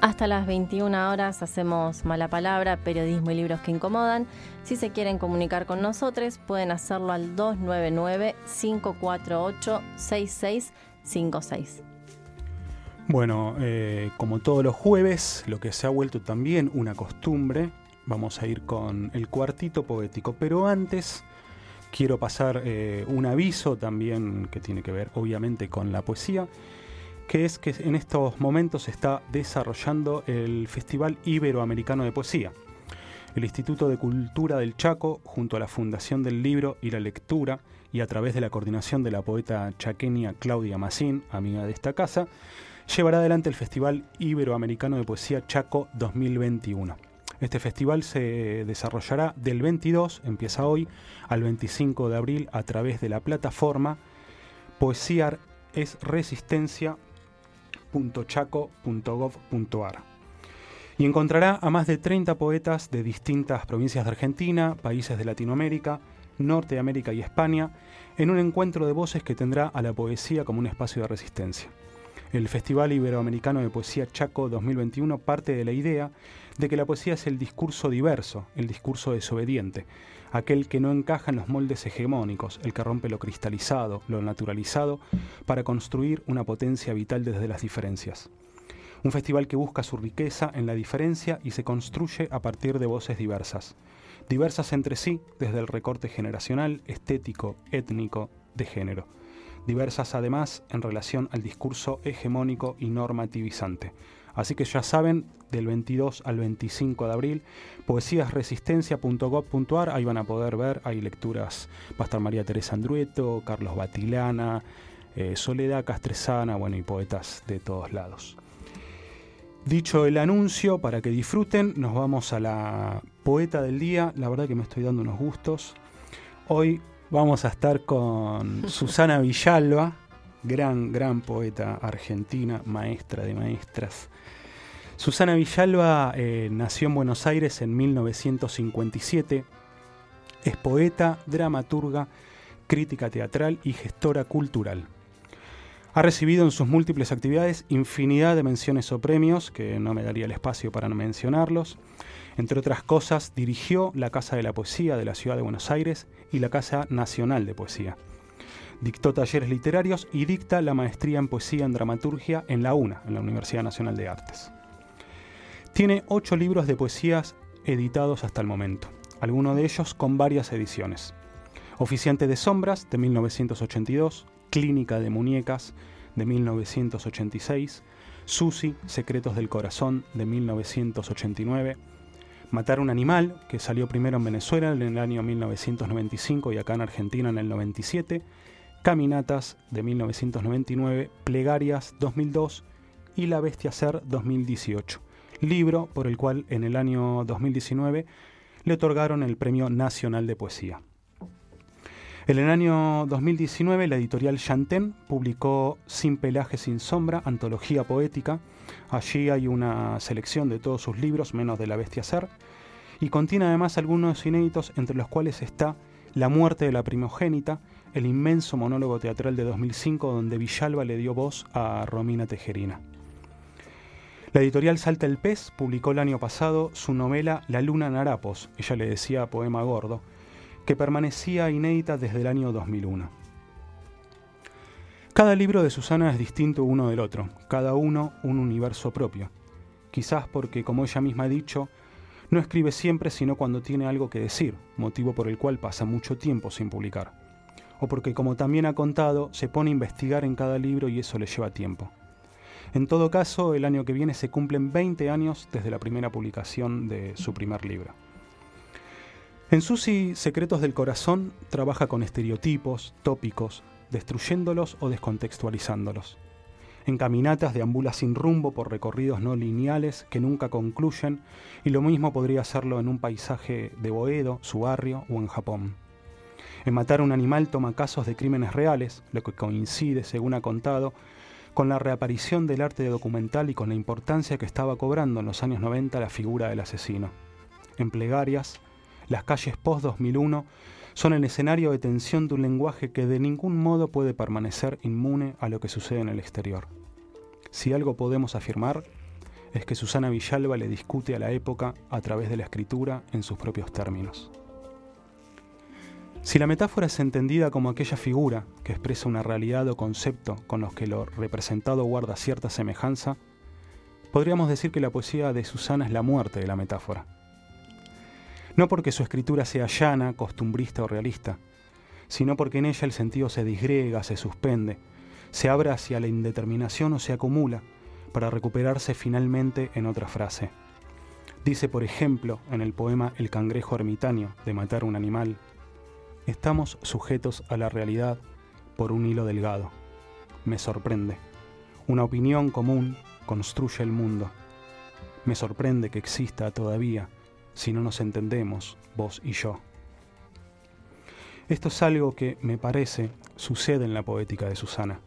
Hasta las 21 horas hacemos Mala Palabra, periodismo y libros que incomodan. Si se quieren comunicar con nosotros, pueden hacerlo al 299-548-6656. Bueno, eh, como todos los jueves, lo que se ha vuelto también una costumbre, vamos a ir con el cuartito poético. Pero antes quiero pasar eh, un aviso también que tiene que ver obviamente con la poesía, que es que en estos momentos se está desarrollando el Festival Iberoamericano de Poesía. El Instituto de Cultura del Chaco, junto a la Fundación del Libro y la Lectura, y a través de la coordinación de la poeta chaqueña Claudia Massín, amiga de esta casa, llevará adelante el Festival Iberoamericano de Poesía Chaco 2021. Este festival se desarrollará del 22, empieza hoy, al 25 de abril a través de la plataforma poesiaresresistencia.chaco.gov.ar y encontrará a más de 30 poetas de distintas provincias de Argentina, países de Latinoamérica, Norteamérica y España, en un encuentro de voces que tendrá a la poesía como un espacio de resistencia. El Festival Iberoamericano de Poesía Chaco 2021 parte de la idea de que la poesía es el discurso diverso, el discurso desobediente, aquel que no encaja en los moldes hegemónicos, el que rompe lo cristalizado, lo naturalizado, para construir una potencia vital desde las diferencias. Un festival que busca su riqueza en la diferencia y se construye a partir de voces diversas. Diversas entre sí desde el recorte generacional, estético, étnico, de género. Diversas además en relación al discurso hegemónico y normativizante. Así que ya saben, del 22 al 25 de abril, poesiasresistencia.gov.ar, ahí van a poder ver, hay lecturas, va a estar María Teresa Andrueto, Carlos Batilana, eh, Soledad Castresana, bueno, y poetas de todos lados. Dicho el anuncio, para que disfruten, nos vamos a la poeta del día. La verdad que me estoy dando unos gustos. Hoy vamos a estar con Susana Villalba, gran, gran poeta argentina, maestra de maestras. Susana Villalba eh, nació en Buenos Aires en 1957. Es poeta, dramaturga, crítica teatral y gestora cultural. Ha recibido en sus múltiples actividades infinidad de menciones o premios, que no me daría el espacio para mencionarlos. Entre otras cosas, dirigió la Casa de la Poesía de la Ciudad de Buenos Aires y la Casa Nacional de Poesía. Dictó talleres literarios y dicta la maestría en poesía en dramaturgia en la UNA, en la Universidad Nacional de Artes. Tiene ocho libros de poesías editados hasta el momento, algunos de ellos con varias ediciones. Oficiante de Sombras de 1982, Clínica de Muñecas de 1986, Susi, Secretos del Corazón de 1989, Matar un Animal, que salió primero en Venezuela en el año 1995 y acá en Argentina en el 97, Caminatas de 1999, Plegarias 2002 y La Bestia Ser 2018 libro por el cual en el año 2019 le otorgaron el Premio Nacional de Poesía. En el año 2019 la editorial Chanten publicó Sin pelaje, sin sombra, antología poética. Allí hay una selección de todos sus libros, menos de La Bestia Ser, y contiene además algunos inéditos entre los cuales está La muerte de la primogénita, el inmenso monólogo teatral de 2005 donde Villalba le dio voz a Romina Tejerina. La editorial Salta el Pez publicó el año pasado su novela La Luna en Harapos, ella le decía poema gordo, que permanecía inédita desde el año 2001. Cada libro de Susana es distinto uno del otro, cada uno un universo propio. Quizás porque, como ella misma ha dicho, no escribe siempre sino cuando tiene algo que decir, motivo por el cual pasa mucho tiempo sin publicar. O porque, como también ha contado, se pone a investigar en cada libro y eso le lleva tiempo. En todo caso, el año que viene se cumplen 20 años desde la primera publicación de su primer libro. En Susi Secretos del Corazón trabaja con estereotipos, tópicos, destruyéndolos o descontextualizándolos. En caminatas deambula sin rumbo por recorridos no lineales que nunca concluyen, y lo mismo podría hacerlo en un paisaje de Boedo, su barrio o en Japón. En Matar a un animal toma casos de crímenes reales, lo que coincide, según ha contado, con la reaparición del arte documental y con la importancia que estaba cobrando en los años 90 la figura del asesino. En plegarias, las calles post-2001 son el escenario de tensión de un lenguaje que de ningún modo puede permanecer inmune a lo que sucede en el exterior. Si algo podemos afirmar, es que Susana Villalba le discute a la época a través de la escritura en sus propios términos. Si la metáfora es entendida como aquella figura que expresa una realidad o concepto con los que lo representado guarda cierta semejanza, podríamos decir que la poesía de Susana es la muerte de la metáfora. No porque su escritura sea llana, costumbrista o realista, sino porque en ella el sentido se disgrega, se suspende, se abre hacia la indeterminación o se acumula para recuperarse finalmente en otra frase. Dice, por ejemplo, en el poema El cangrejo ermitaño de matar un animal, estamos sujetos a la realidad por un hilo delgado. Me sorprende. Una opinión común construye el mundo. Me sorprende que exista todavía, si no nos entendemos, vos y yo. Esto es algo que, me parece, sucede en la poética de Susana.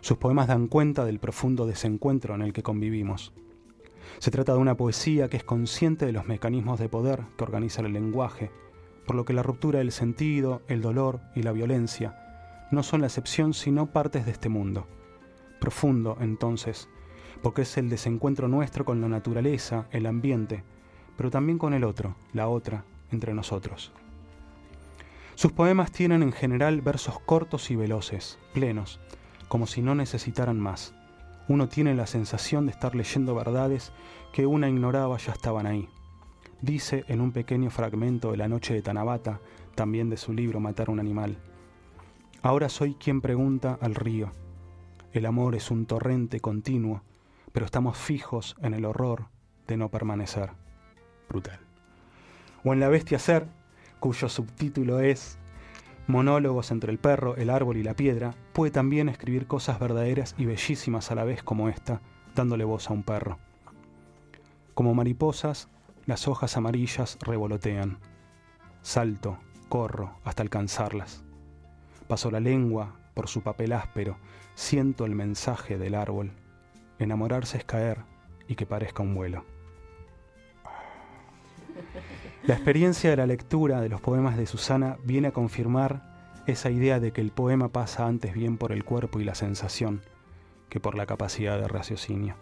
Sus poemas dan cuenta del profundo desencuentro en el que convivimos. Se trata de una poesía que es consciente de los mecanismos de poder que organizan el lenguaje, por lo que la ruptura del sentido, el dolor y la violencia no son la excepción sino partes de este mundo. Profundo, entonces, porque es el desencuentro nuestro con la naturaleza, el ambiente, pero también con el otro, la otra, entre nosotros. Sus poemas tienen en general versos cortos y veloces, plenos, como si no necesitaran más. Uno tiene la sensación de estar leyendo verdades que una ignoraba ya estaban ahí. Dice en un pequeño fragmento de La noche de Tanabata, también de su libro Matar un animal. Ahora soy quien pregunta al río. El amor es un torrente continuo, pero estamos fijos en el horror de no permanecer. Brutal. O en La bestia ser, cuyo subtítulo es monólogos entre el perro, el árbol y la piedra, puede también escribir cosas verdaderas y bellísimas a la vez como esta, dándole voz a un perro. Como mariposas, las hojas amarillas revolotean. Salto, corro hasta alcanzarlas. Paso la lengua por su papel áspero, siento el mensaje del árbol. Enamorarse es caer y que parezca un vuelo. La experiencia de la lectura de los poemas de Susana viene a confirmar esa idea de que el poema pasa antes bien por el cuerpo y la sensación que por la capacidad de raciocinio.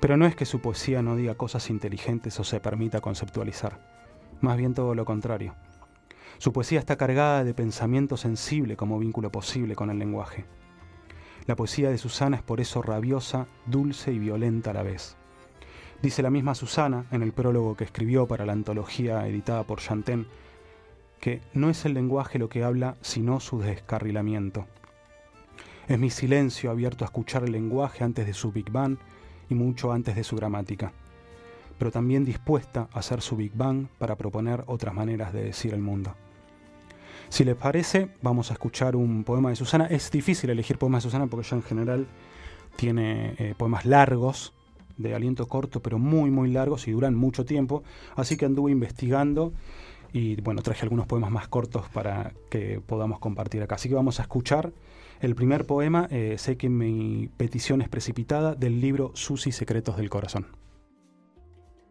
Pero no es que su poesía no diga cosas inteligentes o se permita conceptualizar, más bien todo lo contrario. Su poesía está cargada de pensamiento sensible como vínculo posible con el lenguaje. La poesía de Susana es por eso rabiosa, dulce y violenta a la vez. Dice la misma Susana en el prólogo que escribió para la antología editada por Chanten que no es el lenguaje lo que habla, sino su descarrilamiento. Es mi silencio abierto a escuchar el lenguaje antes de su Big Bang y mucho antes de su gramática, pero también dispuesta a hacer su Big Bang para proponer otras maneras de decir el mundo. Si les parece, vamos a escuchar un poema de Susana. Es difícil elegir poemas de Susana porque ella en general tiene eh, poemas largos, de aliento corto, pero muy, muy largos y duran mucho tiempo. Así que anduve investigando y bueno, traje algunos poemas más cortos para que podamos compartir acá. Así que vamos a escuchar el primer poema, eh, Sé que mi petición es precipitada, del libro Susi Secretos del Corazón.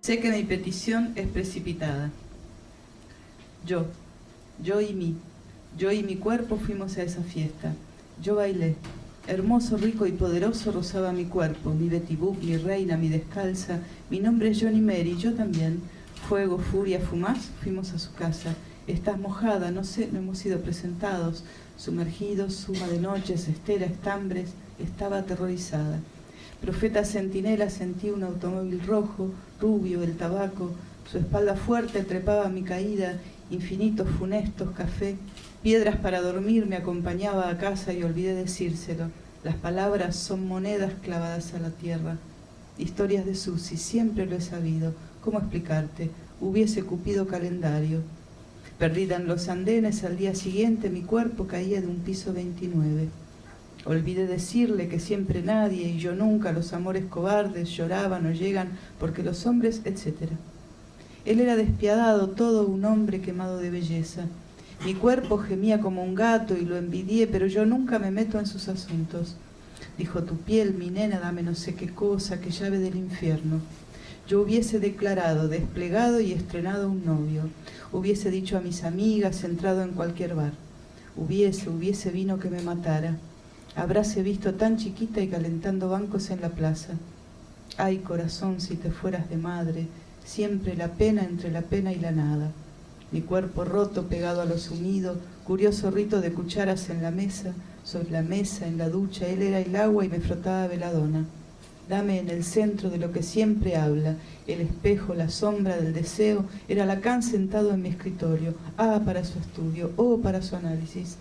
Sé que mi petición es precipitada. Yo, yo y mí, yo y mi cuerpo fuimos a esa fiesta. Yo bailé, Hermoso, rico y poderoso rozaba mi cuerpo, mi Betty Boop, mi reina, mi descalza. Mi nombre es Johnny Mary, yo también. Fuego, furia, fumás, fuimos a su casa. Estás mojada, no sé, no hemos sido presentados. Sumergidos, suma de noches, estera, estambres, estaba aterrorizada. Profeta centinela sentí un automóvil rojo, rubio, el tabaco. Su espalda fuerte trepaba mi caída, infinitos funestos, café. Piedras para dormir me acompañaba a casa y olvidé decírselo. Las palabras son monedas clavadas a la tierra. Historias de Susi, siempre lo he sabido. ¿Cómo explicarte? Hubiese cupido calendario. Perdida en los andenes, al día siguiente mi cuerpo caía de un piso 29. Olvidé decirle que siempre nadie y yo nunca los amores cobardes lloraban o llegan porque los hombres, etc. Él era despiadado, todo un hombre quemado de belleza. Mi cuerpo gemía como un gato y lo envidié, pero yo nunca me meto en sus asuntos. Dijo tu piel, mi nena, dame no sé qué cosa, que llave del infierno. Yo hubiese declarado, desplegado y estrenado un novio. Hubiese dicho a mis amigas, entrado en cualquier bar. Hubiese, hubiese vino que me matara. Habráse visto tan chiquita y calentando bancos en la plaza. Ay corazón, si te fueras de madre, siempre la pena entre la pena y la nada. Mi cuerpo roto pegado a lo sumido, curioso rito de cucharas en la mesa, sobre la mesa, en la ducha, él era el agua y me frotaba veladona. Dame en el centro de lo que siempre habla, el espejo, la sombra del deseo, era Lacan sentado en mi escritorio, ah, para su estudio, oh, para su análisis.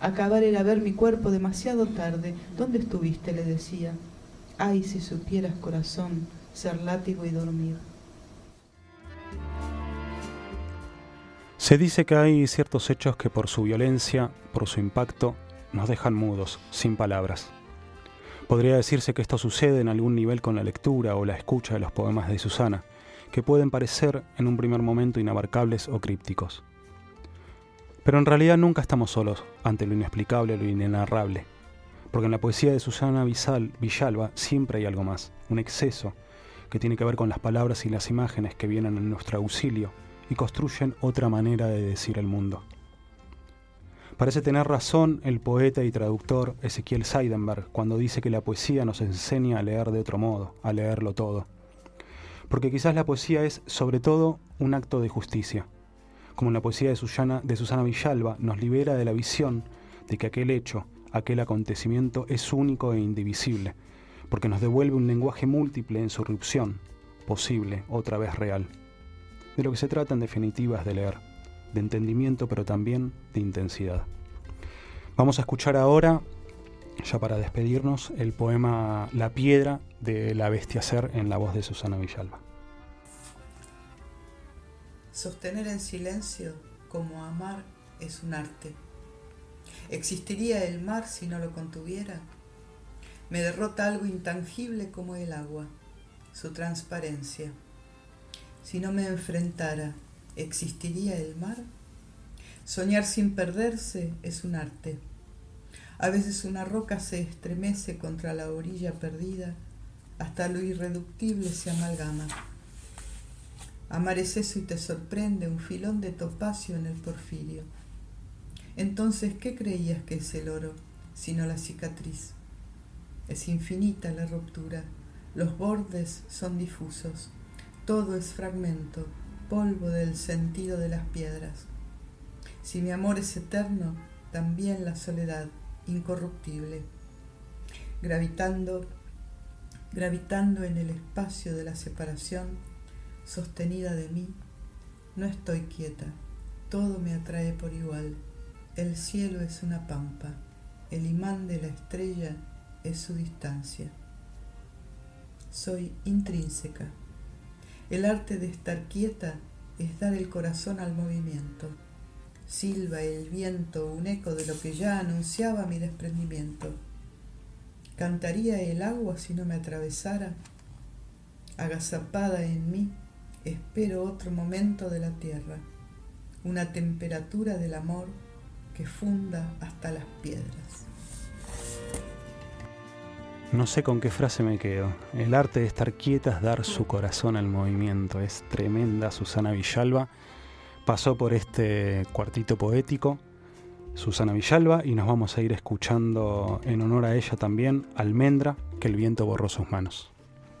Acabar era ver mi cuerpo demasiado tarde. ¿Dónde estuviste? le decía. Ay, si supieras, corazón, ser látigo y dormir. Se dice que hay ciertos hechos que por su violencia, por su impacto, nos dejan mudos, sin palabras. Podría decirse que esto sucede en algún nivel con la lectura o la escucha de los poemas de Susana, que pueden parecer en un primer momento inabarcables o crípticos. Pero en realidad nunca estamos solos ante lo inexplicable, lo inenarrable, porque en la poesía de Susana Villalba siempre hay algo más, un exceso, que tiene que ver con las palabras y las imágenes que vienen en nuestro auxilio y construyen otra manera de decir el mundo. Parece tener razón el poeta y traductor Ezequiel Seidenberg cuando dice que la poesía nos enseña a leer de otro modo, a leerlo todo. Porque quizás la poesía es, sobre todo, un acto de justicia. Como en la poesía de Susana, de Susana Villalba nos libera de la visión de que aquel hecho, aquel acontecimiento es único e indivisible, porque nos devuelve un lenguaje múltiple en su irrupción, posible, otra vez real. De lo que se trata en definitiva es de leer de entendimiento, pero también de intensidad. Vamos a escuchar ahora, ya para despedirnos, el poema La piedra de la bestia ser en la voz de Susana Villalba. Sostener en silencio como amar es un arte. ¿Existiría el mar si no lo contuviera? Me derrota algo intangible como el agua, su transparencia. Si no me enfrentara ¿Existiría el mar? Soñar sin perderse es un arte. A veces una roca se estremece contra la orilla perdida, hasta lo irreductible se amalgama. Amar es eso y te sorprende un filón de topacio en el porfirio. Entonces, ¿qué creías que es el oro, sino la cicatriz? Es infinita la ruptura, los bordes son difusos, todo es fragmento, polvo del sentido de las piedras. Si mi amor es eterno, también la soledad, incorruptible. Gravitando, gravitando en el espacio de la separación, sostenida de mí, no estoy quieta, todo me atrae por igual. El cielo es una pampa, el imán de la estrella es su distancia. Soy intrínseca. El arte de estar quieta es dar el corazón al movimiento. Silba el viento un eco de lo que ya anunciaba mi desprendimiento. ¿Cantaría el agua si no me atravesara? Agazapada en mí, espero otro momento de la tierra, una temperatura del amor que funda hasta las piedras. No sé con qué frase me quedo. El arte de estar quieta es dar su corazón al movimiento. Es tremenda Susana Villalba. Pasó por este cuartito poético Susana Villalba y nos vamos a ir escuchando en honor a ella también Almendra, que el viento borró sus manos.